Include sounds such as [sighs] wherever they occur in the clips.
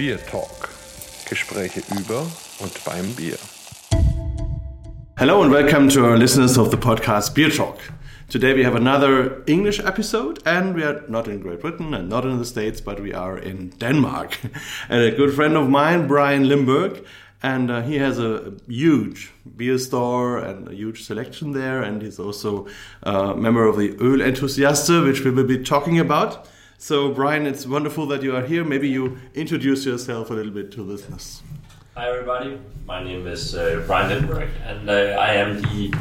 Beer Talk. Gespräche über und beim Bier. Hello and welcome to our listeners of the podcast Beer Talk. Today we have another English episode, and we are not in Great Britain and not in the States, but we are in Denmark. [laughs] and a good friend of mine, Brian Lindberg, and uh, he has a huge beer store and a huge selection there, and he's also a member of the Ølentusiaster, which we will be talking about. So, Brian, it's wonderful that you are here. Maybe you introduce yourself a little bit to listeners. Hi, everybody. My name is uh, Brian Lindberg, and uh, I am the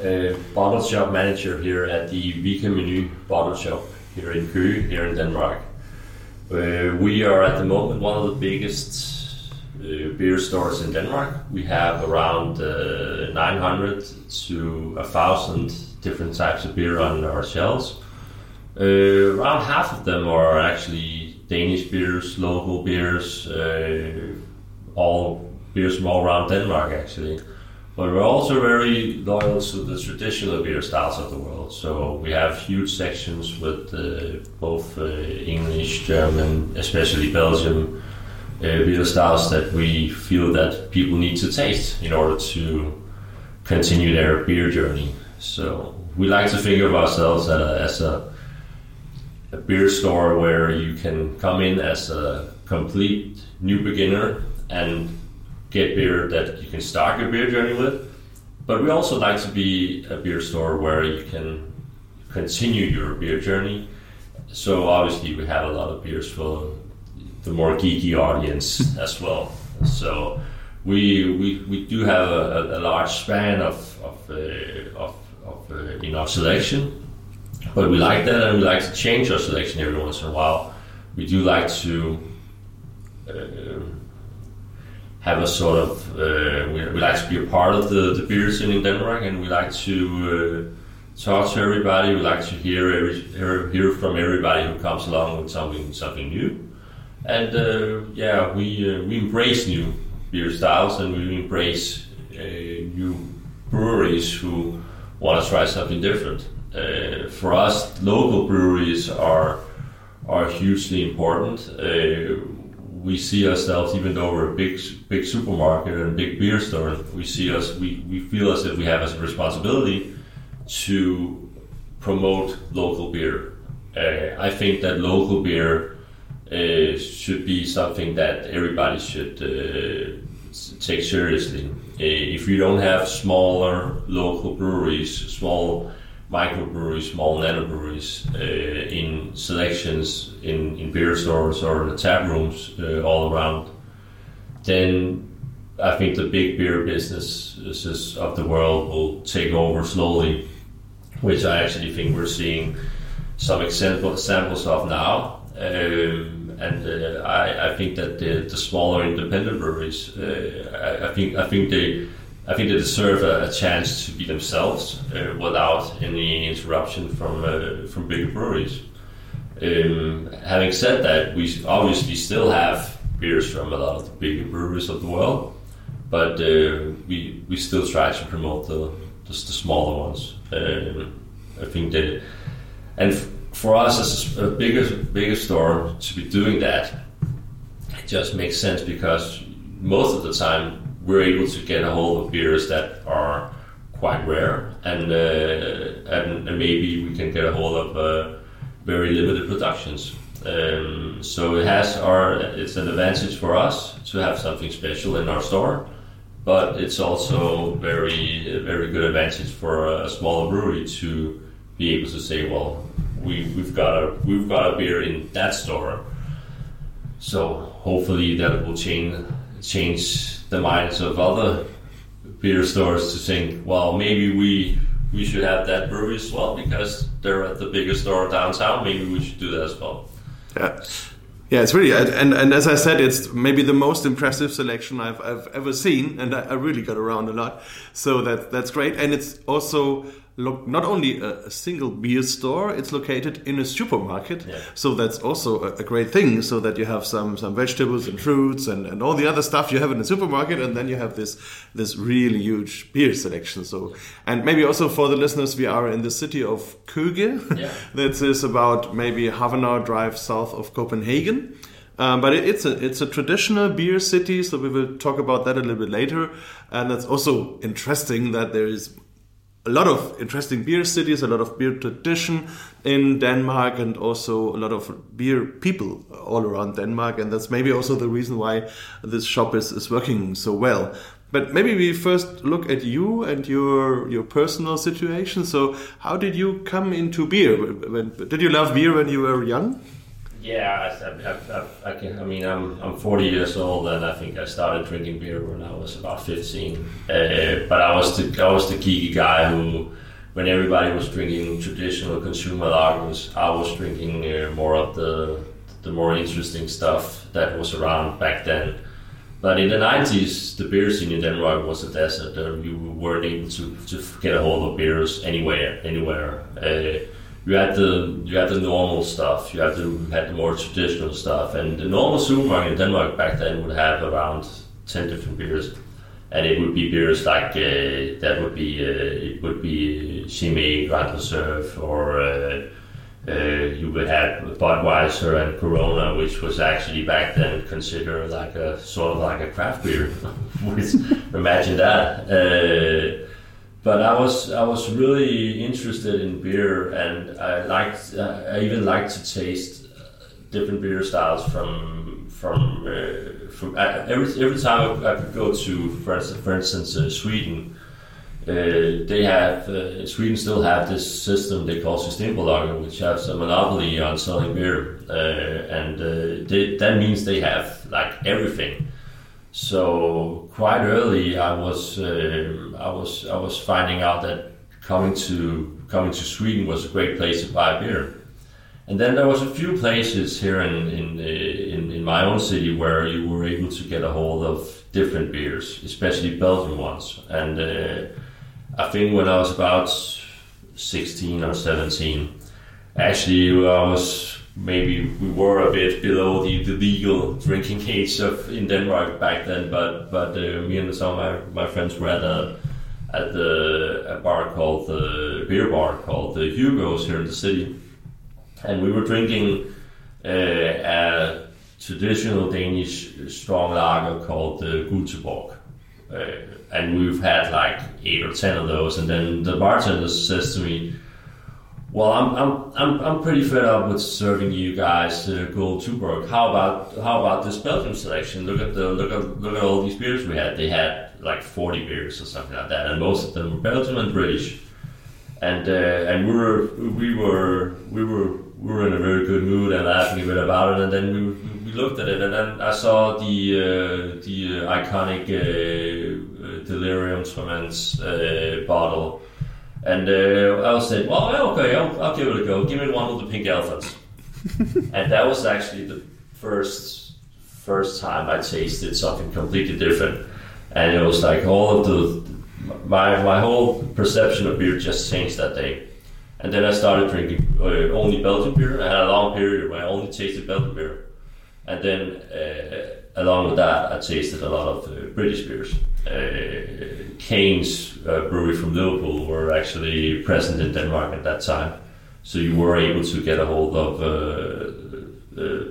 uh, bottle shop manager here at the Vika Meny bottle shop here in Køge, here in Denmark. Uh, we are at the moment one of the biggest uh, beer stores in Denmark. We have around uh, 900 to 1,000 different types of beer on our shelves. Uh, around half of them are actually Danish beers, local beers, uh, all beers from all around Denmark actually. But we're also very loyal to the traditional beer styles of the world. So we have huge sections with uh, both uh, English, German, especially Belgium uh, beer styles that we feel that people need to taste in order to continue their beer journey. So we like to think of ourselves as a a beer store where you can come in as a complete new beginner and get beer that you can start your beer journey with. But we also like to be a beer store where you can continue your beer journey. So obviously we have a lot of beers for the more geeky audience [laughs] as well. So we we, we do have a, a large span of of, uh, of, of uh, in our selection but we like that, and we like to change our selection every once in a while. We do like to uh, have a sort of uh, we, we, like to be a part of the, the beer scene in Denmark, and we like to uh, talk to everybody. We like to hear every hear, from everybody who comes along with something something new. And uh, yeah, we uh, we embrace new beer styles, and we embrace uh, new breweries who want to try something different uh, for us, local breweries are are hugely important. Uh, we see ourselves, even though we're a big big supermarket and big beer store, we see us. We, we feel as if we have a responsibility to promote local beer. Uh, I think that local beer uh, should be something that everybody should uh, take seriously. Uh, if you don't have smaller local breweries, small microbreweries, small nanobreweries uh, in selections in, in beer stores or the tap rooms uh, all around, then I think the big beer businesses of the world will take over slowly, which I actually think we're seeing some example, examples of now. Um, and uh, I, I, think that the, the smaller independent breweries, uh, I, I think I think they I think they deserve a, a chance to be themselves uh, without any interruption from uh, from bigger breweries. Um, having said that, we obviously still have beers from a lot of the bigger breweries of the world, but uh, we we still try to promote the the, the smaller ones. Um, I think that, and for us as a bigger bigger store to be doing that, it just makes sense because most of the time we're able to get a hold of beers that are quite rare, and uh, and, and, maybe we can get a hold of uh, very limited productions. Um, so it has our it's an advantage for us to have something special in our store, but it's also very very good advantage for a smaller brewery to be able to say, well, we we've got a we've got a beer in that store. So hopefully that will change change the minds of other beer stores to think, well, maybe we we should have that brewery as well because they're at the biggest store downtown. Maybe we should do that as well. Yeah. Yeah, it's really and and as I said, it's maybe the most impressive selection I've I've ever seen, and I, I really got around a lot. So that that's great, and it's also look not only a, a, single beer store it's located in a supermarket yeah. so that's also a, a, great thing so that you have some some vegetables and fruits and, and all the other stuff you have in a supermarket and then you have this this really huge beer selection so and maybe also for the listeners we are in the city of Køge yeah. [laughs] that is about maybe half an hour drive south of Copenhagen Um, but it, it's a it's a traditional beer city, so we will talk about that a little bit later. And it's also interesting that there is a lot of interesting beer cities, a lot of beer tradition in Denmark, and also a lot of beer people all around Denmark. And that's maybe also the reason why this shop is, is working so well. But maybe we first look at you and your your personal situation. So, how did you come into beer? When, did you love beer when you were young? Yeah, I, I, I, I, can, I mean, I'm, I'm 40 years old, and I think I started drinking beer when I was about 15. Uh, but I was the I was the geeky guy who, when everybody was drinking traditional consumer lagers, I was drinking uh, more of the the more interesting stuff that was around back then. But in the 90s, the beer scene in Denmark was a desert. Uh, you weren't able to, to get a hold of beers anywhere, anywhere. Uh, you had the you had the normal stuff. You had the had the more traditional stuff, and the normal supermarket in Denmark back then would have around ten different beers, and it would be beers like uh, that would be uh, it would be Chimay, Grand Reserve, or uh, uh, you would have Budweiser and Corona, which was actually back then considered like a sort of like a craft beer. [laughs] imagine that. But I was I was really interested in beer, and I liked uh, I even liked to taste uh, different beer styles from from uh, from uh, every every time I, could go to for instance, for instance uh, Sweden. Uh, they have Sweden still have this system they call Systembolaget, which has a monopoly on selling beer, and they, that means they have like everything. So quite early, I was uh, I was I was finding out that coming to coming to Sweden was a great place to buy beer. And then there was a few places here in in, uh, in, in my own city where you were able to get a hold of different beers, especially Belgian ones. And uh, I think when I was about 16 or 17, actually I was maybe we were a bit below the, the legal drinking age of in Denmark back then, but but uh, me and some of my, my friends were at a at the a bar called the beer bar called the Hugo's here in the city, and we were drinking uh, a traditional Danish strong lager called the Gold Tuborg. Uh, and we've had like eight or ten of those, and then the bartender says to me, well, I'm, I'm, I'm, I'm pretty fed up with serving you guys uh, Gold Tuborg. How about how about this Belgium selection? Look at the look at look at all these beers we had. They had like 40 beers or something like that, and most of them were Belgian and British. And uh, and we were we were we were we were in a very good mood and laughing a bit about it. And then we, we looked at it, and then I saw the uh, the uh, iconic uh, Delirium Tremens uh, bottle and uh, I said, well, okay, I'll, I'll, give it a go. Give me one of the pink elephants. [laughs] and that was actually the first first time I tasted something completely different. And it was like all of the my my whole perception of beer just changed that day. And then I started drinking uh, only Belgian beer. I had a long period where I only tasted Belgian beer. And then uh, along with that, I tasted a lot of uh, British beers. Uh, Cain's uh, brewery from Liverpool were actually present in Denmark at that time, so you were able to get a hold of uh,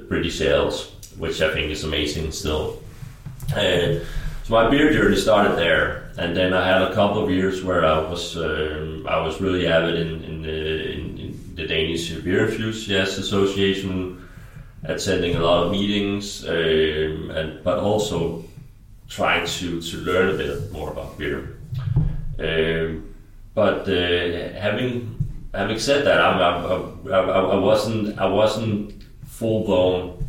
British ales, which I think is amazing still. Uh, so my beer journey started there, and then I had a couple of years where I was um, I was really avid in, in, the, in, in the Danish Beer Enthusiasts Association, attending a lot of meetings, um, and but also trying to, to learn a bit more about beer. Um, but uh, having having said that, I'm, I'm, I, I wasn't I wasn't full blown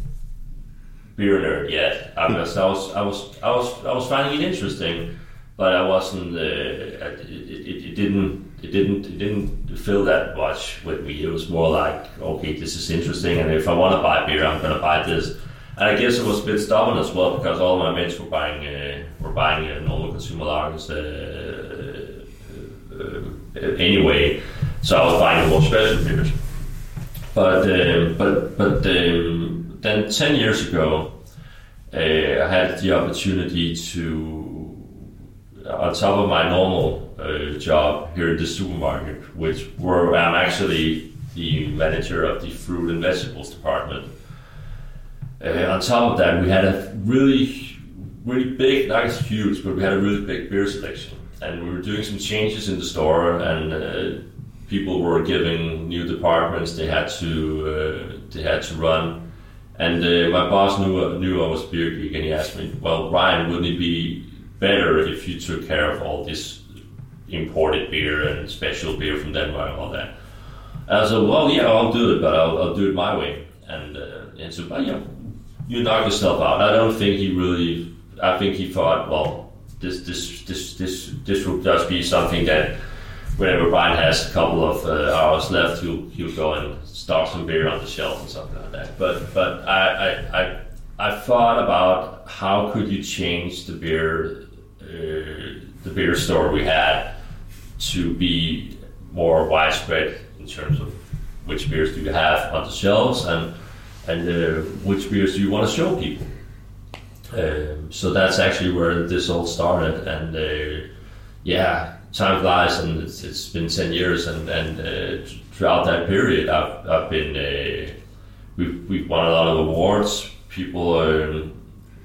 beer nerd yet. I was, I was I was I was I was finding it interesting, but I wasn't. Uh, it, it, it, didn't it didn't it didn't fill that much with me. It was more like okay, this is interesting, and if I want to buy beer, I'm going to buy this. And I guess it was a bit stubborn as well because all my mates were buying uh, were buying uh, normal consumer lagers uh, uh, uh, anyway, so I was buying more special beers. But uh, but but um, then ten years ago, I had the opportunity to, on top of my normal job here in the supermarket, which where I'm actually the manager of the fruit and vegetables department uh, on top of that, we had a really, really big, not as huge, but we had a really big beer selection. And we were doing some changes in the store, and uh, people were giving new departments. They had to, uh, they had to run. And uh, my boss knew knew I was beer geek, and he asked me, "Well, Ryan, wouldn't it be better if you took care of all this imported beer and special beer from Denmark and all that?" And I said, "Well, yeah, I'll do it, but I'll, I'll do it my way." And and so, but yeah, you knock yourself out. I don't think he really. I think he thought, well, this this this this this will just be something that whenever Brian has a couple of uh, hours left, he'll he'll go and stock some beer on the shelf and something like that. But but I I I, I thought about how could you change the beer uh, the beer store we had to be more widespread in terms of which beers do you have on the shelves and and uh, which beers do you want to show people. Um, so that's actually where this all started, and uh, yeah, time flies, and it's, it's been ten years, and and uh, throughout that period, I've I've been uh, we've we've won a lot of awards. People um,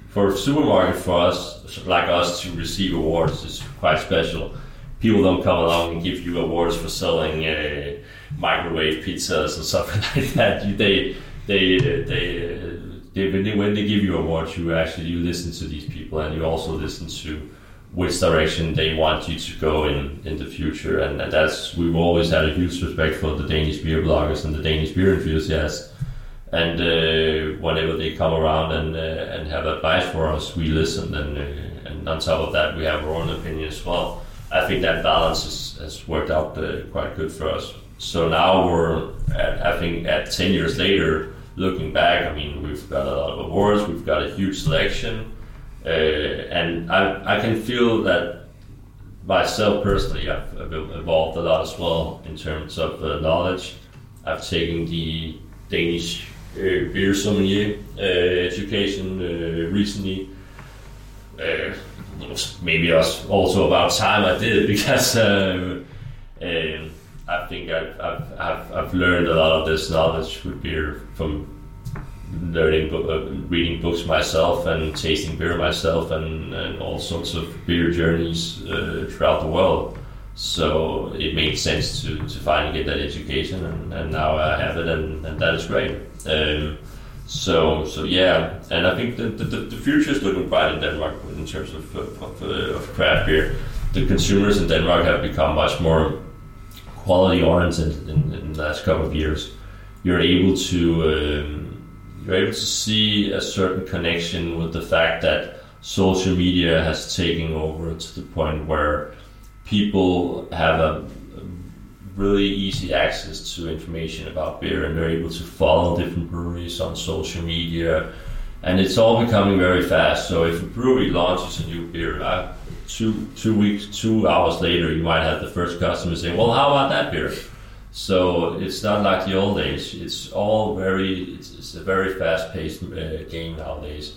for supermarket for us like us to receive awards is quite special. People don't come along and give you awards for selling uh, microwave pizzas or [laughs] something like that. You, they they they, they when, they give you awards, you actually you listen to these people and you also listen to which direction they want you to go in in the future. And, that's we've always had a huge respect for the Danish beer bloggers and the Danish beer enthusiasts. And uh, whenever they come around and uh, and have advice for us, we listen. And uh, and on top of that, we have our own opinion as well. I think that balance is, has worked out uh, quite good for us. So now we're, at, I think, at 10 years later, looking back, I mean, we've got a lot of awards, we've got a huge selection, uh, and I, I can feel that myself personally, I've, I've, evolved a lot as well in terms of uh, knowledge. I've taken the Danish uh, beer sommelier uh, education uh, recently. Uh, maybe also about time I did [laughs] because um, I think I've, I've, I've, I've, learned a lot of this knowledge with beer from learning, uh, reading books myself and tasting beer myself and, and all sorts of beer journeys uh, throughout the world. So it made sense to, to finally get that education, and, and now I have it, and, and that is great. Um, so so yeah, and I think the, the, the future is looking bright in Denmark in terms of, of, of, uh, of craft beer. The consumers in Denmark have become much more quality oriented in, in, the last couple of years. You're able to um, you're able to see a certain connection with the fact that social media has taken over to the point where people have a really easy access to information about beer and they're able to follow different breweries on social media and it's all becoming very fast so if a brewery launches a new beer I, two two weeks, two hours later, you might have the first customer say, "Well, how about that beer?" So it's not like the old days. It's all very. It's, it's a very fast-paced uh, game nowadays,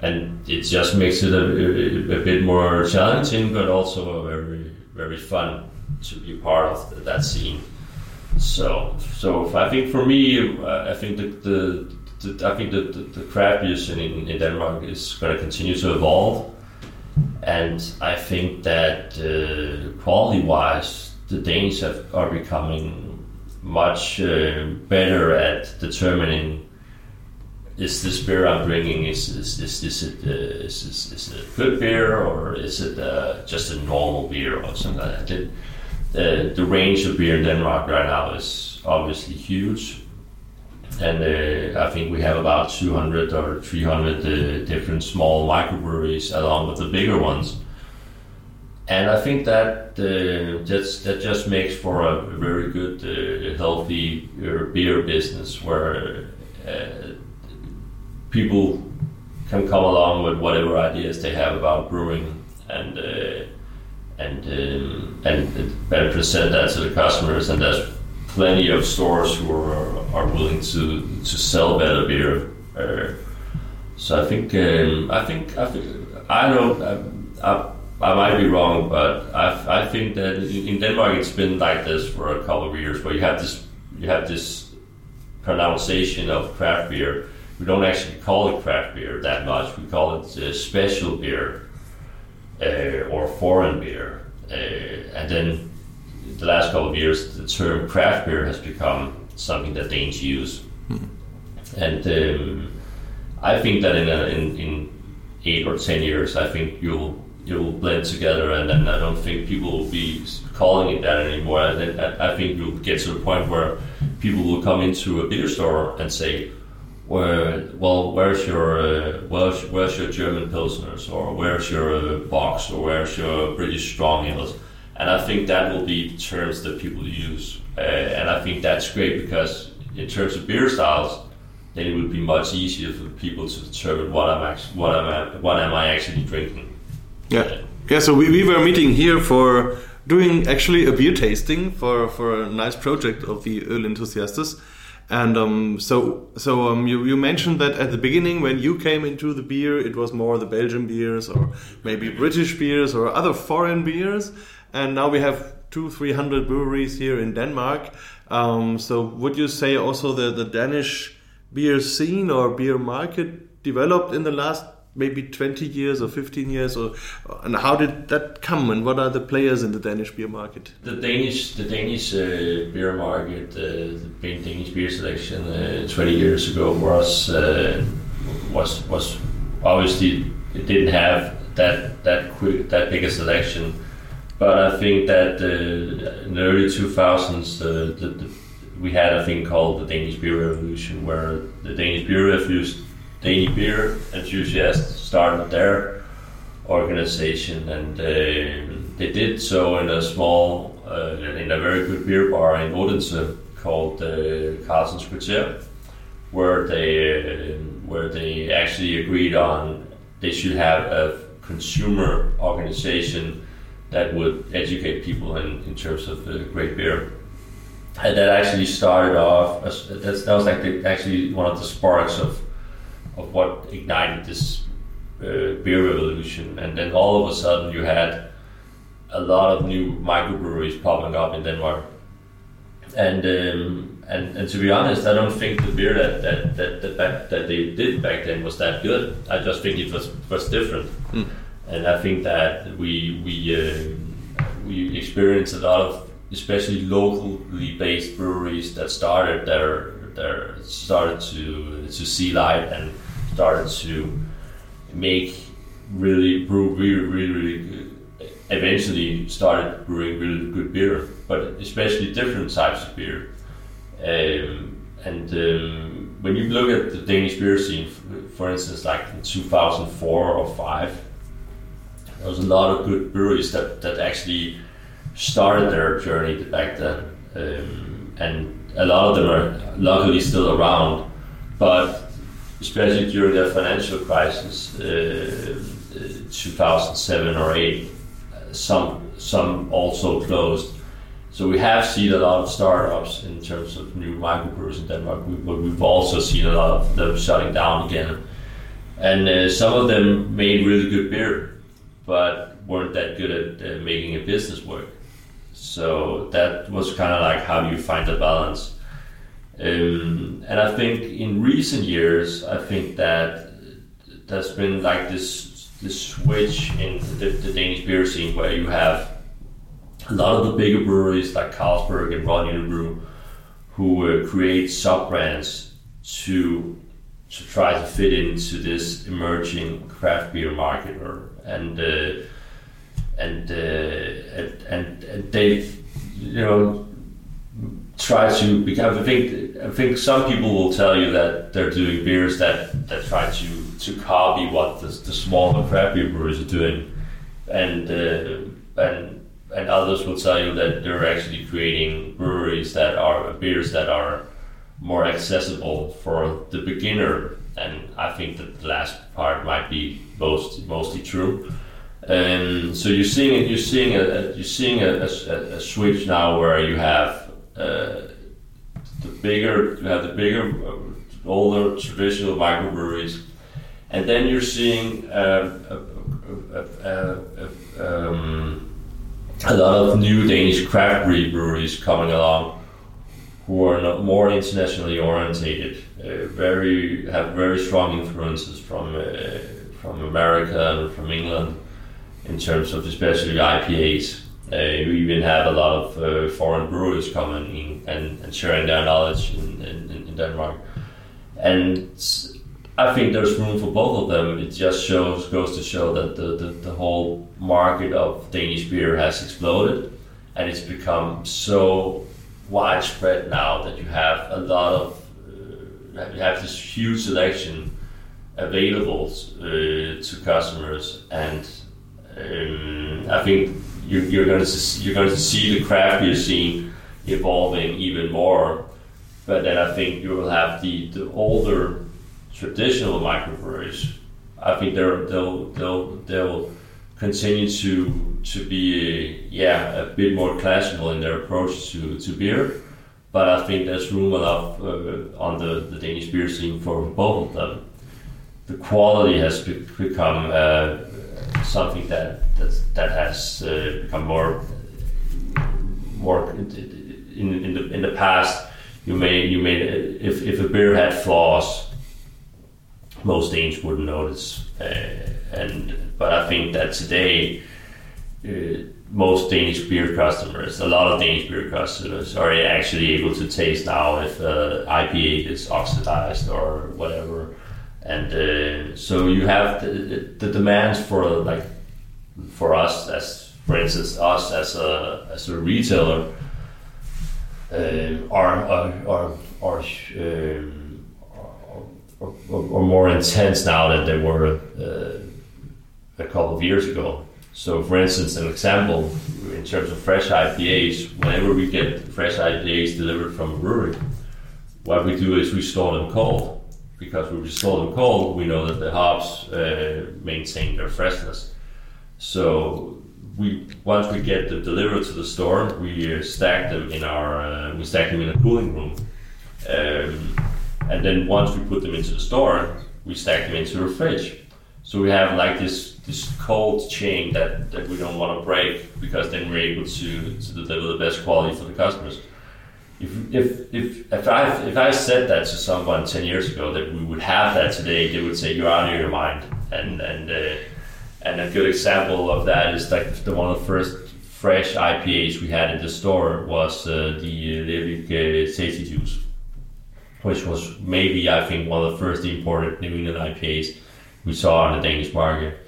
and it just makes it a, a, a, bit more challenging, but also very very fun to be part of that scene. So, so I think for me, uh, I think the, the, I think the, the craft beer scene in, in Denmark is going to continue to evolve and I think that uh, quality-wise, the Danes have, are becoming much uh, better at determining is this beer I'm bringing is is, is this it, uh, is, is, is it a good beer or is it uh, just a normal beer or something like that. The, the range of beer in Denmark right now is obviously huge, and uh, I think we have about 200 or 300 uh, different small microbreweries along with the bigger ones. And I think that uh, that just makes for a very good, uh, healthy beer business where uh, people can come along with whatever ideas they have about brewing and uh, and um, and, and present that to the customers, and that's plenty of stores who are, are willing to, to sell better beer. Uh, so I think um, I think I think I don't I, I, I, might be wrong, but I, I think that in Denmark it's been like this for a couple of years, where you have this you have this pronunciation of craft beer we don't actually call it craft beer that much. We call it uh, special beer uh, or foreign beer. Uh, and then the last couple of years, the term craft beer has become something that Danes use. And um, I think that in, a, in, in eight or ten years, I think you'll you'll blend together, and then I don't think people will be calling it that anymore. And I, I think you'll get to the point where people will come into a beer store and say, "Where, well, where's your uh, where's, where's your German pilsners, or where's your uh, bocks, or where's your British strong ales?" And I think that will be terms that people use, uh, and I think that's great because in terms of beer styles, then it would be much easier for people to determine what I'm actually, what am I, what am I actually drinking. Yeah, yeah. So we, we were meeting here for doing actually a beer tasting for for a nice project of the Öl Enthusiasts. And um, so, so um, you, you mentioned that at the beginning, when you came into the beer, it was more the Belgian beers or maybe British beers or other foreign beers. And now we have two, three hundred breweries here in Denmark. Um, so, would you say also the the Danish beer scene or beer market developed in the last maybe 20 years or 15 years or and how did that come and what are the players in the Danish beer market the Danish the Danish uh, beer market uh, the Danish beer selection uh, 20 years ago was uh, was was obviously it didn't have that that quick that big a selection but I think that uh, in the early 2000s the, the, the we had a thing called the Danish Beer Revolution, where the Danish Beer Revolution, Danish beer enthusiasts started their organization, and uh, they did so in a small, uh, in a very good beer bar in Odense called uh, Carlsen's Kvarter, where they uh, where they actually agreed on they should have a consumer organization that would educate people in, in terms of uh, great beer and that actually started off. As, that was like the, actually one of the sparks of of what ignited this uh, beer revolution. And then all of a sudden, you had a lot of new microbreweries popping up in Denmark. And um, and and to be honest, I don't think the beer that that that that, back, that they did back then was that good. I just think it was was different. Mm. And I think that we we uh, we experienced a lot of especially locally based breweries that started their their started to to see light and started to make really brew really really, really good. eventually started brewing really good beer but especially different types of beer um, and um, when you look at the Danish beer scene for instance like in 2004 or 5 there was a lot of good breweries that, that actually started their journey back then, um, and a lot of them are luckily still around. But especially during the financial crisis, uh, 2007 or 8, some some also closed. So we have seen a lot of startups in terms of new microbrews in Denmark, but we've also seen a lot of them shutting down again. And uh, some of them made really good beer, but weren't that good at making a business work. So that was kind of like how you find the balance. Um, and I think in recent years, I think that there's been like this this switch in the, the Danish beer scene where you have a lot of the bigger breweries like Carlsberg and Royal Brew who uh, create sub brands to to try to fit into this emerging craft beer market or and uh, and, uh, and and they you know try to become. I think I think some people will tell you that they're doing beers that that try to to copy what the, the smaller craft breweries are doing, and uh, and and others will tell you that they're actually creating breweries that are beers that are more accessible for the beginner. And I think that the last part might be most mostly true. And so you're seeing you're seeing a, you're seeing a, a, a switch now where you have uh, the bigger you have the bigger uh, older traditional microbreweries, and then you're seeing um, um, a lot of new Danish craft breweries coming along, who are more internationally orientated, uh, very have very strong influences from uh, from America and from England in terms of especially IPAs. Uh, we even have a lot of uh, foreign brewers coming in and, and sharing their knowledge in, in, in Denmark. And I think there's room for both of them. It just shows goes to show that the, the, the whole market of Danish beer has exploded and it's become so widespread now that you have a lot of uh, you have this huge selection available uh, to customers and um, I think you're, you're going to you're going to see the craft beer scene evolving even more. But then I think you will have the, the older traditional microbreweries. I think they're, they'll they'll they'll continue to to be yeah a bit more classical in their approach to, to beer. But I think there's room enough uh, on the, the Danish beer scene for both of them. The quality has be- become uh, something that that, that has uh, become more more in, in the in the past. You may you may if if a beer had flaws, most Danes wouldn't notice. Uh, and but I think that today. Uh, most Danish beer customers, a lot of Danish beer customers, are actually able to taste now if uh, IPA is oxidized or whatever and uh, so you have the, the, demands for like for us as for instance us as a as a retailer uh, are are are, are, um, are, more intense now than they were uh, a couple of years ago. So, for instance, an example in terms of fresh IPAs, whenever we get fresh IPAs delivered from a brewery, what we do is we store them cold because we store them cold, we know that the hops uh, maintain their freshness. So we once we get them delivered to the store, we uh, stack them in our uh, we stack them in a cooling room, um, and then once we put them into the store, we stack them into a fridge. So we have like this this cold chain that, that we don't want to break because then we're able to, to deliver the best quality for the customers if if if if I if I said that to someone ten years ago that we would have that today, they would say you're out of your mind. And and uh, and a good example of that is like the one of the first fresh IPAs we had in the store was uh, the Lervig uh, Tasty Juice, which was maybe I think one of the first imported New England IPAs we saw on the Danish market.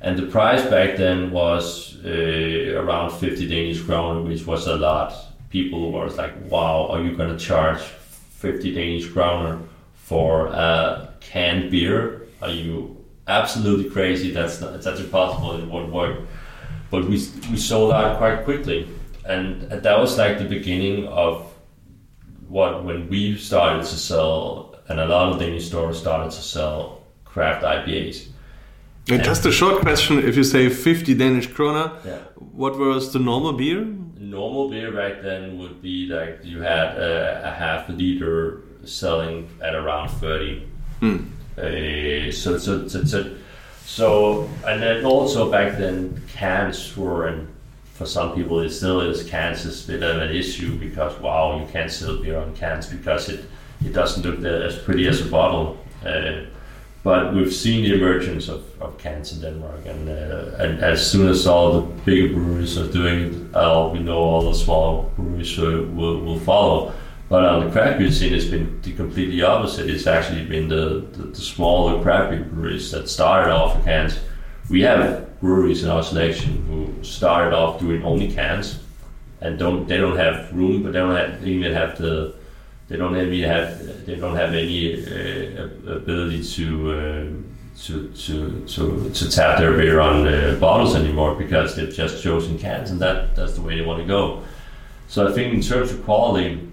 And the price back then was uh, around 50 Danish kroner, which was a lot people were like, "Wow, are you gonna charge 50 Danish kroner for a canned beer? Are you absolutely crazy? That's not, that's impossible. It won't work." But we we sold out quite quickly, and that was like the beginning of what when we started to sell, and a lot of Danish stores started to sell craft IPAs. And just a short question: If you say 50 Danish kroner, yeah. what was the normal beer? normal beer back then would be like you had a, a half a liter selling at around 30. Mm. Uh, so, so, so, so, so, and then also back then cans were, and for some people it still is, cans is a bit of an issue because wow, you can't sell beer on cans because it, it doesn't look as pretty as a bottle. Uh, but we've seen the emergence of, of cans in Denmark, and, uh, and as soon as all the bigger breweries are doing it, uh, we know all the small breweries will, will follow. But on the craft beer scene, it's been the completely opposite. It's actually been the, the, the smaller craft beer breweries that started off with cans. We have breweries in our selection who started off doing only cans, and don't they don't have room, but they don't have, even have the they don't have have they don't have any ability to, to to to to tap their beer on uh, bottles anymore because they've just chosen cans and that that's the way they want to go. So I think in terms of quality,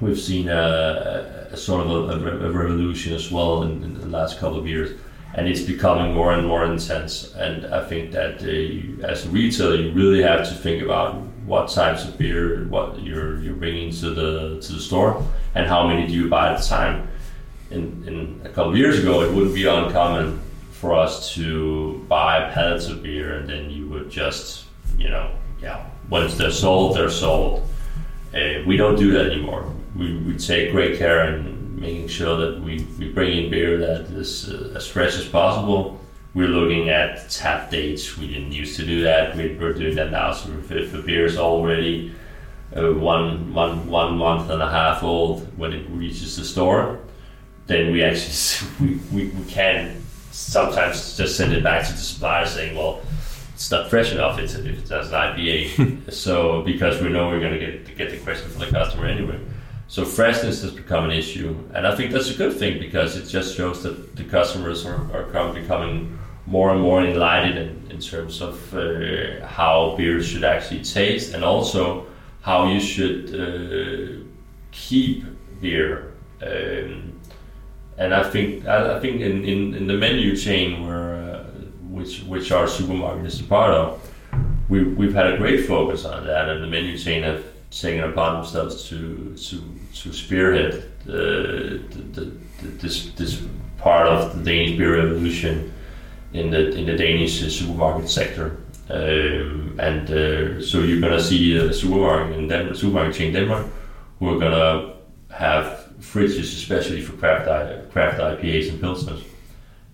we've seen a, a sort of a, a, revolution as well in, in, the last couple of years, and it's becoming more and more intense. And I think that uh, you, as a retailer, you really have to think about what types of beer what you're you're bringing to the to the store and how many do you buy at the time. In, in a couple of years ago, it wouldn't be uncommon for us to buy pallets of beer and then you would just you know yeah once they're sold they're sold. Uh, we don't do that anymore. we, we take great care in making sure that we, we bring in beer that is uh, as fresh as possible. We're looking at tap dates. We didn't used to do that. We, we're doing that now. So if, if a beer is already uh, one, one, one month and a half old when it reaches the store, then we actually [laughs] we, we, we can sometimes just send it back to the supplier saying, well, it's not fresh enough. It's, it's an IPA. [laughs] so because we know we're going to get get the question from the customer anyway. So freshness has become an issue, and I think that's a good thing because it just shows that the customers are, are becoming more and more enlightened in, in terms of uh, how beers should actually taste, and also how you should uh, keep beer. Um, and I think I, think in, in, in, the Meny chain where uh, which which our supermarket is a part of, we we've had a great focus on that, and the Meny chain have taken upon themselves to to to spearhead uh, the, the, the, this this part of the Danish beer revolution in the in the Danish supermarket sector. And uh, so you're gonna see a supermarket in Denmark, supermarket chain Denmark, who are gonna have fridges, especially for craft craft IPAs and pilsners.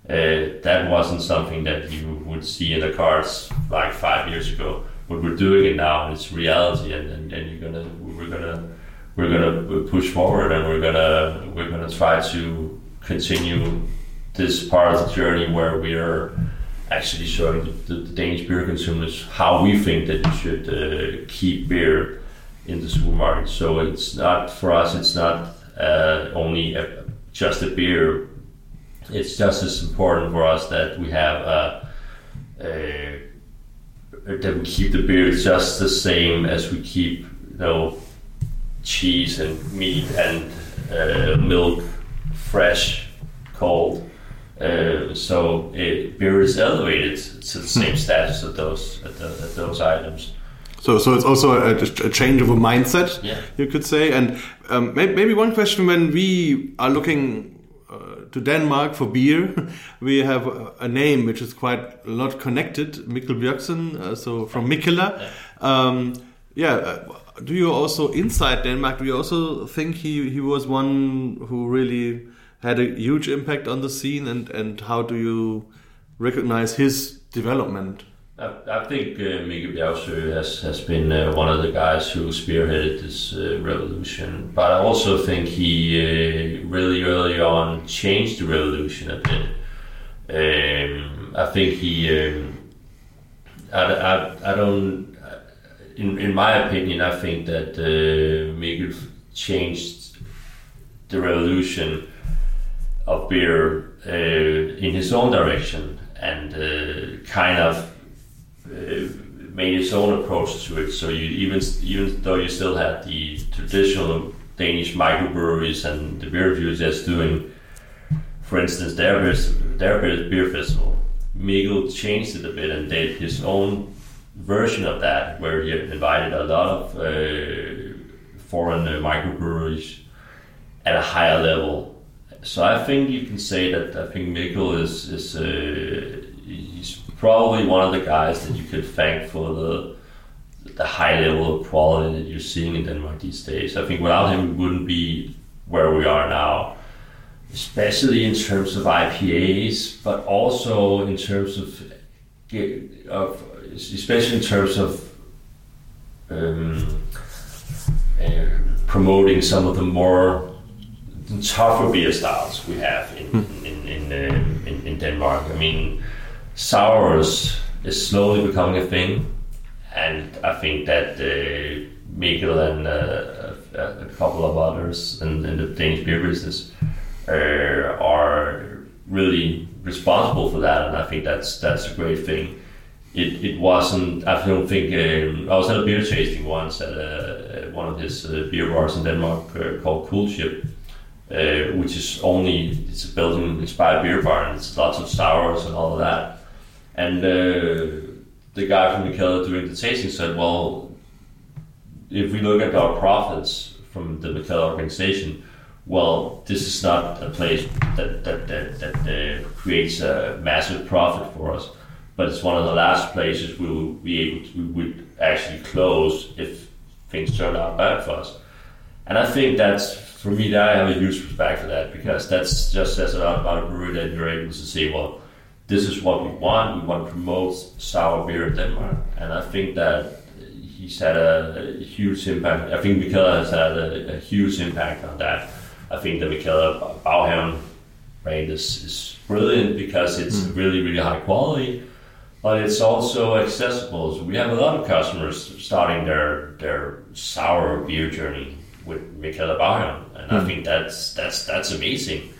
Uh, that wasn't something that you would see in the cards like five years ago. But we're doing it now. It's reality, and, and, and you're gonna we're gonna we're gonna push forward, and we're gonna we're gonna try to continue this part of the journey where we are actually showing the, the, Danish beer consumers how we think that you should uh, keep beer in the supermarket. So it's not for us. It's not uh, only a, just a beer. It's just as important for us that we have a, a, that we keep the beer just the same as we keep you know cheese and meat and uh, milk fresh, cold. Uh, so it, beer is elevated to the same status of those of, the, of those items. So, so it's also a, a change of a mindset, yeah. you could say. And um, maybe one question when we are looking uh, to Denmark for beer, [laughs] we have a, a, name which is quite a lot connected, Mikkel Bjergsø, uh, so from Mikkeller. Yeah. Um, yeah uh, do you also inside Denmark? Do you also think he he was one who really had a huge impact on the scene, and and how do you recognize his development? I, I think uh, Mikkel Bjergsø has, has been uh, one of the guys who spearheaded this uh, revolution. But I also think he uh, really early on changed the revolution a bit. Um, I think he, um, I, I, I don't, in, in my opinion, I think that uh, Mikkel changed the revolution of beer uh, in his own direction and uh, kind of uh, made his own approach to it. So you even even though you still had the traditional Danish microbreweries and the beer enthusiasts doing, for instance, their their beer festival, Mikkel changed it a bit and did his own version of that, where he invited a lot of uh, foreign microbreweries at a higher level. So I think you can say that I think Mikkel is is uh, he's probably one of the guys that you could thank for the the high level of quality that you're seeing in Denmark these days. I think without him, we wouldn't be where we are now, especially in terms of IPAs, but also in terms of, of especially in terms of um, uh, promoting some of the more tougher beer styles we have in hmm. in in, uh, in, in Denmark. I mean sours is slowly becoming a thing, and I think that uh, Mikkel and uh, a, a, couple of others in, in the Danish beer business uh, are really responsible for that, and I think that's that's a great thing. It, it wasn't. I don't think um, I was at a beer tasting once at, a, at one of his uh, beer bars in Denmark uh, called Koelschip, uh, which is only it's a Belgian inspired beer bar and it's lots of sours and all of that. And uh, the guy from Mikkeller doing the tasting said, well, if we look at our profits from the Mikkeller organization, well, this is not a place that that that, that uh, creates a massive profit for us, but it's one of the last places we will be able to, we would actually close if things turn out bad for us. and I think that's for me. That I have a huge respect for that because that's just says a lot about a brewery that you're able to say, well, this is what we want. We want to promote sour beer in Denmark, and I think that he's had a, a huge impact. I think Mikkeller has had a, a, huge impact on that. I think the Mikkeller Baghaven brand is, is brilliant because it's mm. really, really high quality, but it's also accessible. So we have a lot of customers starting their their sour beer journey with Mikkeller Baghaven, and mm. I hmm. think that's that's that's amazing.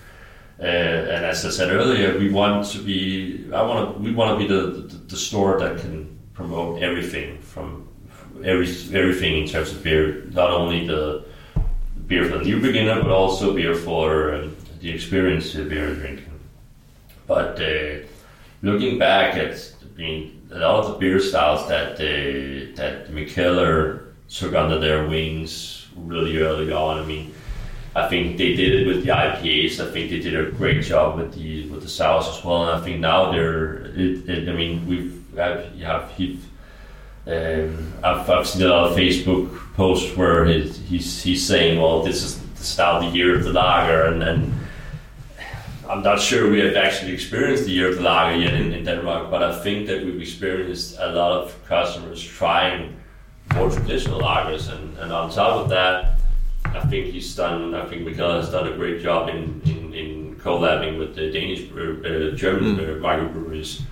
Uh, and as I said earlier, we want to be. I want to. We want to be the, the, the store that can promote everything from every everything in terms of beer. Not only the beer for the new beginner, but also beer for um, the experienced beer drinking. But uh, looking back at I mean, a lot of the beer styles that uh, that Mikkeller took under their wings really early on. I mean I think they did it with the IPAs. I think they did a great job with the with the sours as well. And I think now they're. It, it, I mean, we've I've, have um, I've, I've seen a lot of Facebook posts where he's he's saying, "Well, this is the style the year of the lager," and, and I'm not sure we have actually experienced the year of the lager yet in, in Denmark, but I think that we've experienced a lot of customers trying more traditional lagers, and, and on top of that I think he's done. I think Mikkeller has done a great job in in, in collabing with the Danish, uh, German mm. uh, microbreweries.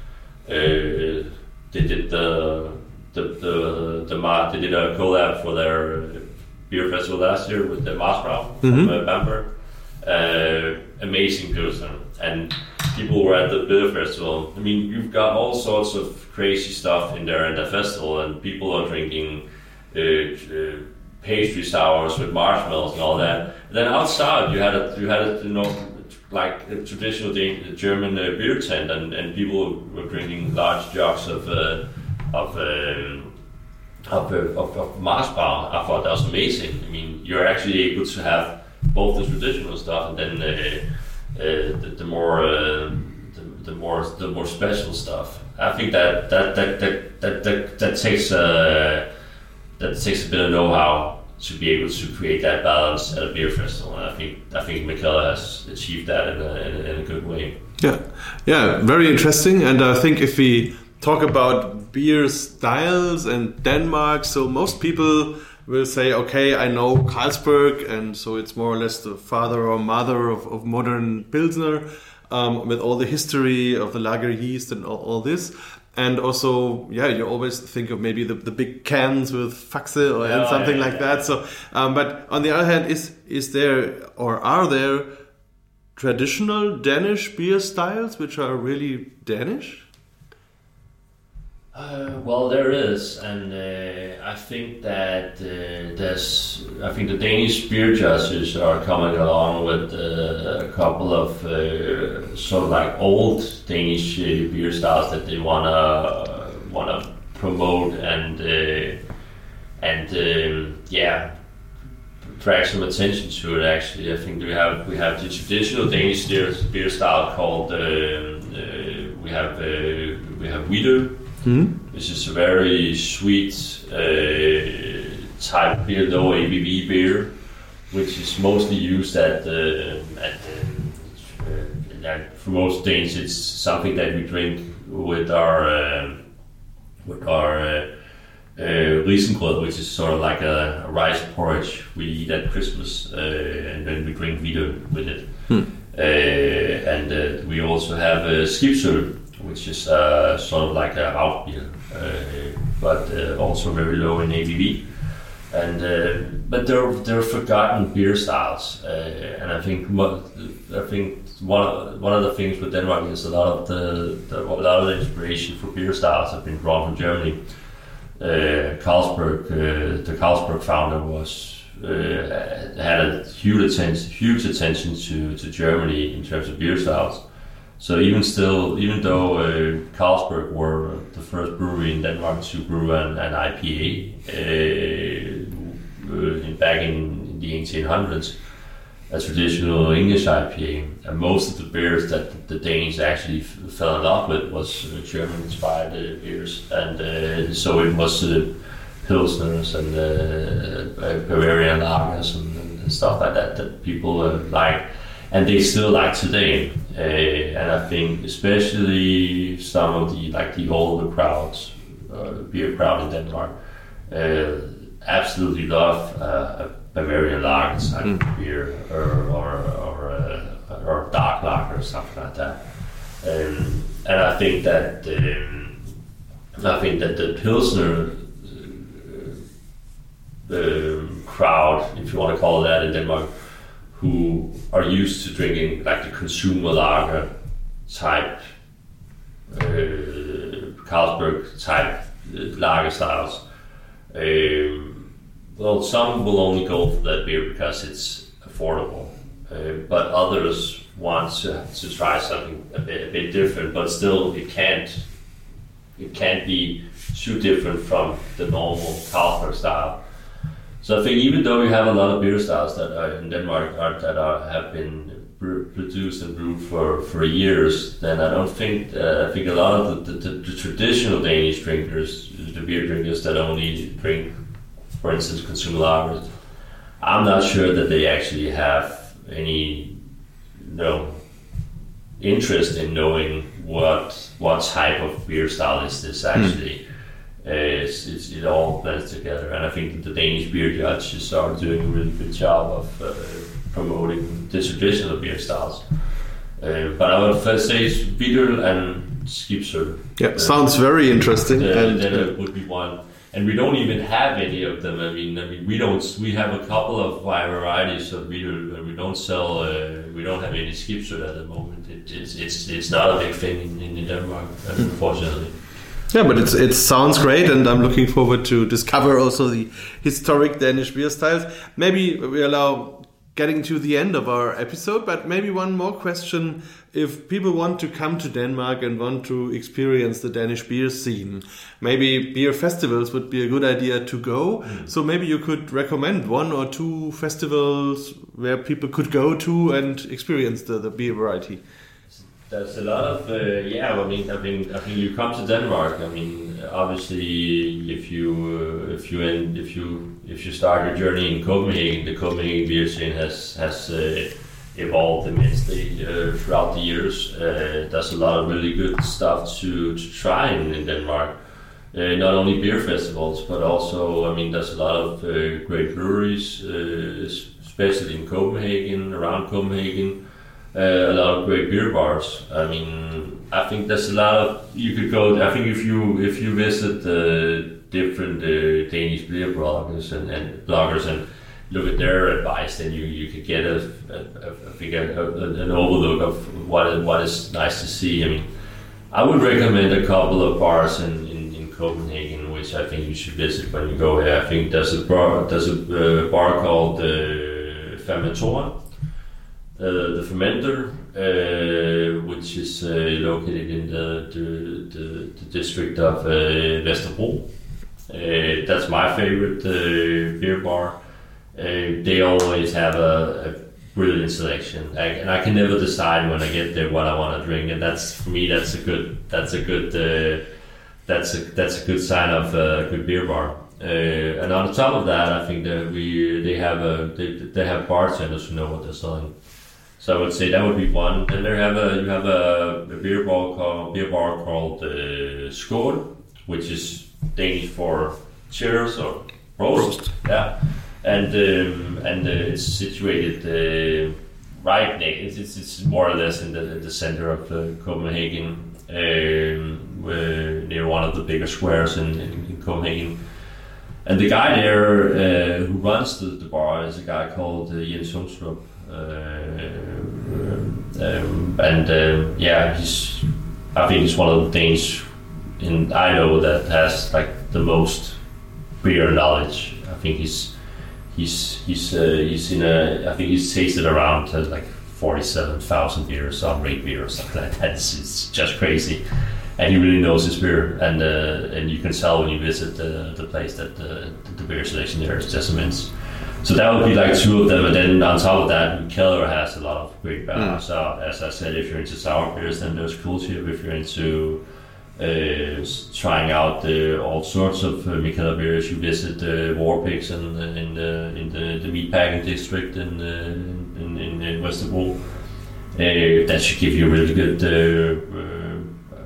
Uh, they did the the the the they did a collab for their beer festival last year with the Mahrs Bräu mm-hmm. from uh, Bamberg. Uh, amazing pilsner, and people were at the beer festival. I mean, you've got all sorts of crazy stuff in there at the festival, and people are drinking. Uh, uh pastry sours with marshmallows and all that. And then outside, you had a you had a you know like a traditional German uh, beer tent, and, and people were drinking large jugs of uh, of, um, of, uh, of of Marsbar. I thought that was amazing. I mean, you're actually able to have both the traditional stuff and then uh, the, the, more uh, the, the, more the more special stuff. I think that that that that that, that, that takes that takes a bit of know-how to be able to create that balance at a beer festival. And I think I think Mikkeller has achieved that in a, in a, in a good way. Yeah, yeah, very interesting. And I think if we talk about beer styles and Denmark, so most people will say, okay, I know Carlsberg, and so it's more or less the father or mother of, of modern Pilsner. Um, with all the history of the lager yeast and all, all this and also yeah you always think of maybe the, the big cans with Faxe or oh, something yeah, like yeah. that so um, but on the other hand is is there or are there traditional danish beer styles which are really danish uh, well, there is, and uh, I think that uh, there's. I think the Danish beer judges are coming along with uh, a couple of uh, sort of like old Danish uh, beer styles that they wanna wanna promote and and um, yeah, drag some attention to it. Actually, I think we have we have the traditional Danish beer, style called we have we have Witte mm. which is a very sweet uh, type beer, low ABV beer, which is mostly used at the at uh, for most Danes. It's something that we drink with our uh, with our uh, uh, risengrød, which is sort of like a, a, rice porridge we eat at Christmas, uh, and then we drink Witte with it. Hmm. Uh, and uh, we also have uh, skibsøl, which is uh, sort of like a out beer, uh, but uh, also very low in ABV. And uh, but they're they're forgotten beer styles, uh, and I think I think one of, one of the things with Denmark is a lot of the, the a lot of the inspiration for beer styles have been drawn from Germany. Uh, Carlsberg, the Carlsberg founder was had a huge attention, huge attention to, to Germany in terms of beer styles. So even still, even though uh, Carlsberg were the first brewery in Denmark to brew an, an IPA uh, uh, back in the 1800s, a traditional English IPA, and most of the beers that the Danes actually fell in love with was uh, German-inspired uh, beers, and uh, so it was pilsners and Bavarian lagers and, and, stuff like that that people uh, like, and they still like today. Uh, and I think especially some of the like the older crowds, uh, beer crowd in Denmark, uh, absolutely love a Bavarian lager type mm. beer or or or, or dark lager or something like that. Um, and I think that um, I think that the pilsner uh, crowd, if you want to call it that, in Denmark, who are used to drinking like the consumer lager type, uh, Carlsberg type uh, lager styles. Um, well, some will only go for that beer because it's affordable, uh, but others want to, to try something a bit, a bit different, but still it can't it can't be too different from the normal Carlsberg style. So I think even though we have a lot of beer styles that are in Denmark are, that are, have been produced and brewed for, for years, then I don't think uh, I think a lot of the, the, the, traditional Danish drinkers, the beer drinkers that only drink, for instance, consumer lagers, I'm not sure that they actually have any no interest in knowing what what type of beer style is this actually. Mm. Uh, it's, it's, it all blends together, and I think that the Danish beer judges are doing a really good job of uh, promoting the traditional beer styles. Uh, but I would first say Hvidtøl and Skibsøl. Yeah, sounds very interesting. and then it would be one and we don't even have any of them. I mean, I mean, we don't. We have a couple of varieties of beer, but we don't sell. Uh, we don't have any Skibsøl at the moment. It, it's it's it's not a big thing in, in Denmark, unfortunately. Yeah, but it's it sounds great, and I'm looking forward to discover also the historic Danish beer styles. Maybe we allow getting to the end of our episode, but maybe one more question. If people want to come to Denmark and want to experience the Danish beer scene, maybe beer festivals would be a good idea to go. Mm. So maybe you could recommend one or two festivals where people could go to and experience the, the beer variety. There's a lot of uh, yeah. I mean, I mean, I think you come to Denmark. I mean, obviously, if you uh, if you end, if you if you start your journey in Copenhagen, the Copenhagen beer scene has has uh, evolved immensely uh, throughout the years. Uh, there's a lot of really good stuff to, to try in, in Denmark. Uh, not only beer festivals, but also, I mean, there's a lot of great breweries, especially in Copenhagen, around Copenhagen uh, a lot of great beer bars. I mean, I think there's a lot of you could go. I think if you if you visit the different uh, Danish beer bloggers and, and bloggers and look at their advice, then you, you could get a, a, a, a, an overlook of what what is nice to see. I mean, I would recommend a couple of bars in, in, in Copenhagen, which I think you should visit when you go here. I think there's a bar there's a uh, bar called uh, Fermentoren uh, the fermenter, uh, which is uh, located in the, the, the, the district of uh, Vesterbro. Uh, that's my favorite uh, beer bar. they always have a, a brilliant selection, I, and I can never decide when I get there what I want to drink, and that's for me that's a good that's a good that's a that's a good sign of a good beer bar. Uh, and on top of that, I think that we they have a they, they have bartenders who know what they're selling. So I would say that would be one. Then there have a you have a, a beer bar called beer bar called uh, Skål, which is Danish for cheers or roast. roast. Yeah, and um, and uh, it's situated uh, right next. It's, it's more or less in the, in the center of uh, Copenhagen, um, near one of the bigger squares in, in, in Copenhagen. And the guy there uh, who runs the, the, bar is a guy called uh, Jens Sundstrup. Uh, um, and uh, yeah, he's. I think he's one of the things in I know that has like the most beer knowledge. I think he's he's he's uh, he's in a I think he's tasted around uh, like forty seven thousand beers on RateBeer or something like that. [laughs] It's, it's, just crazy, and he really knows his beer, and uh, and you can tell when you visit the, the place that the, the beer selection there is just immense. So that would be like two of them, and then on top of that, Keller has a lot of great bars. Mm. So as I said, if you're into sour beers, then there's Koelschip. If you're into uh, trying out uh, all sorts of uh, beers. You visit uh, WarPigs in, in the in the, the meatpacking district in uh, in, in, in. Uh, that should give you a really good uh, uh,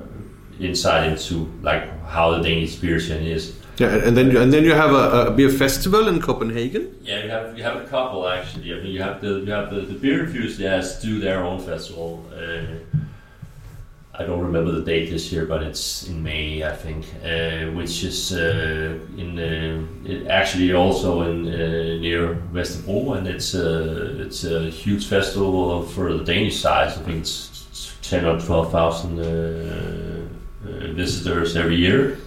insight into like how the Danish beer scene is. Yeah, and then and then you have a, a beer festival in Copenhagen. Yeah, you have you have a couple actually. I mean, you have the you have the, the beer enthusiasts do their own festival. Uh, I don't remember the date this year, but it's in May, I think, uh, which is uh, in uh, actually also in uh, near Vesterbro, and it's uh, it's a huge festival for the Danish size. I think it's ten or twelve thousand uh, visitors every year,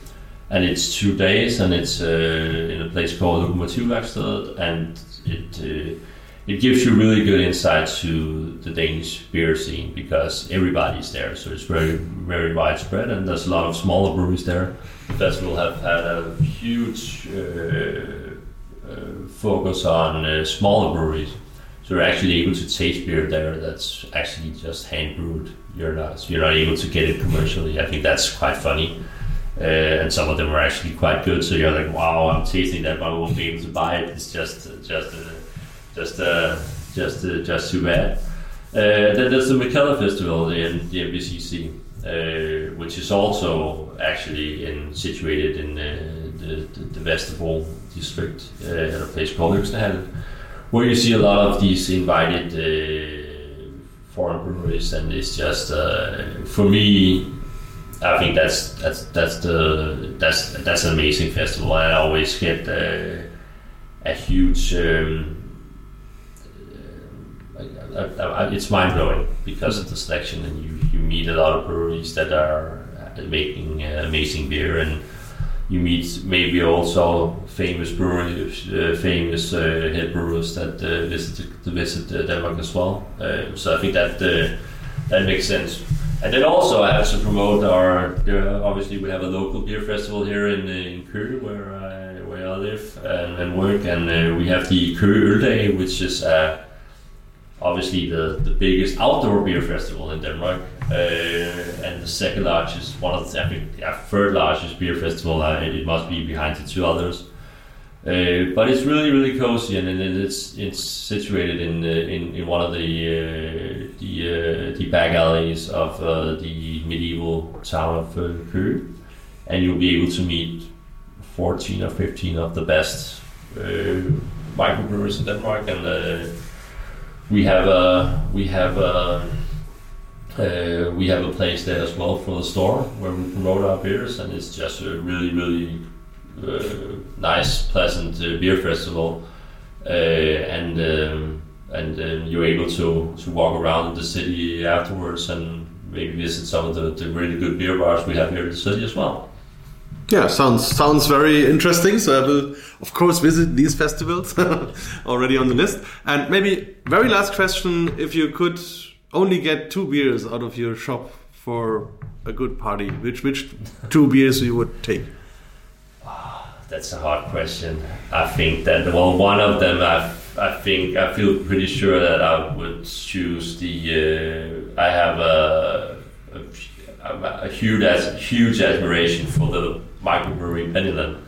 and it's two days, and it's uh, in a place called Lokomotivværkstedet, and it. Uh, it gives you really good insight to the Danish beer scene because everybody's there. So it's very, very widespread, and there's a lot of smaller breweries there. The festival have had a huge uh, uh, focus on uh, smaller breweries. So you're actually able to taste beer there that's actually just hand brewed. You're not you're not able to get it commercially. I think that's quite funny. Uh, and some of them are actually quite good. So you're like, wow, I'm tasting that, but I won't be able to buy it. It's just just uh, just uh, just uh, just too bad. Uh, then there's the Mikkeller Festival in the MBCC, uh, which is also actually in, situated in the, the, the district at a place called Øksnehallen, where you see a lot of these invited foreign breweries, and it's just for me. I think that's that's that's the that's that's an amazing festival. I always get uh, a huge um, uh, uh, it's mind blowing because of the selection, and you, you meet a lot of breweries that are uh, making uh, amazing beer, and you meet maybe also famous breweries, uh, famous uh, head brewers that visit to visit Denmark as well. Uh, so I think that that makes sense. And then also I have to promote our. Uh, obviously, we have a local beer festival here in in Køge, where I where I live and, and work, and uh, we have the Køge Øldag, which is a obviously the, the biggest outdoor beer festival in Denmark, uh, and the second largest, one of the I think, yeah, third largest beer festival. Uh, it must be behind the two others. Uh, but it's really really cozy, and, and it's it's situated in the, in, in one of the uh, the uh, the back alleys of uh, the medieval town of uh, Køge, and you'll be able to meet 14 or 15 of the best uh, microbrewers in Denmark, and uh, we have a we have a uh, we have a place there as well for the store where we promote our beers, and it's just a really really uh, nice, pleasant uh, beer festival, uh, and um, and um, you're able to to walk around the city afterwards and maybe visit some of the, the really good beer bars we have here in the city as well. Yeah, sounds sounds very interesting. So I will, of course, visit these festivals [laughs] already on the list. And maybe very last question: If you could only get two beers out of your shop for a good party, which which two beers you would take? [sighs] That's a hard question. I think that well, one of them, I, I think I feel pretty sure that I would choose the. Uh, I have a, a, a huge as, huge admiration for the microbrewery Penyllan,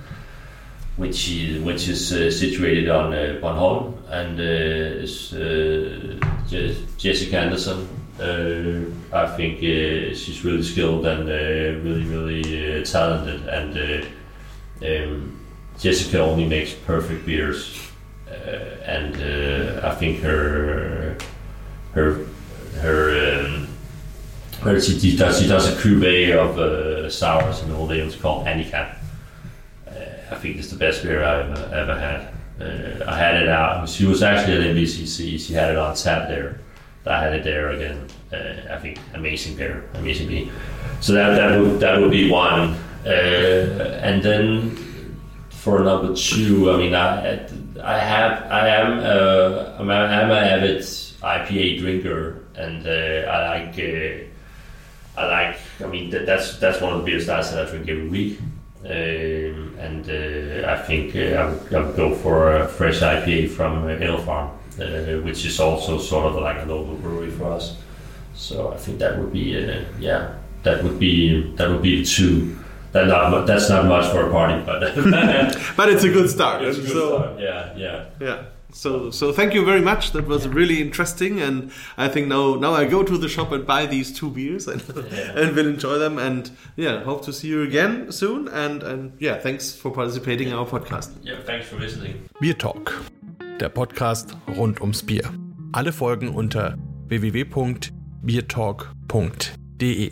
which is which is uh, situated on uh, Bornholm, and uh, is uh, Je- Jessica Anderson. Uh, I think uh, she's really skilled and uh, really really talented and. Um, Jessica only makes perfect beers, uh, and uh, I think her her her um, her she, does she does a cuvee of uh, sours and all it's called Handicap. Uh, I think it's the best beer I've ever, ever had. Uh, I had it out. She was actually at MBCC. She had it on tap there. I had it there again. Uh, I think amazing beer, amazing beer. So that that would that would be one. Uh, and then for number two, I mean, I I have I am uh, I'm, a, I'm an avid IPA drinker, and uh, I like uh, I like I mean that, that's that's one of the beer styles that I drink every week, um, and uh, I think I, would, I go for a fresh IPA from uh, Alefarm, uh, which is also sort of like a local brewery for us. So I think that would be yeah that would be that would be two. That not that's not much for a party, but [laughs] [laughs] but it's a good start. It's a good so, start. Yeah, yeah, yeah. So, so thank you very much. That was really interesting, and I think now, now I go to the shop and buy these two beers and, yeah. and will enjoy them. And yeah, hope to see you again soon. And and yeah, thanks for participating in our podcast. Yeah, thanks for listening. BierTalk, der Podcast rund ums Bier. Alle Folgen unter www.biertalk.de.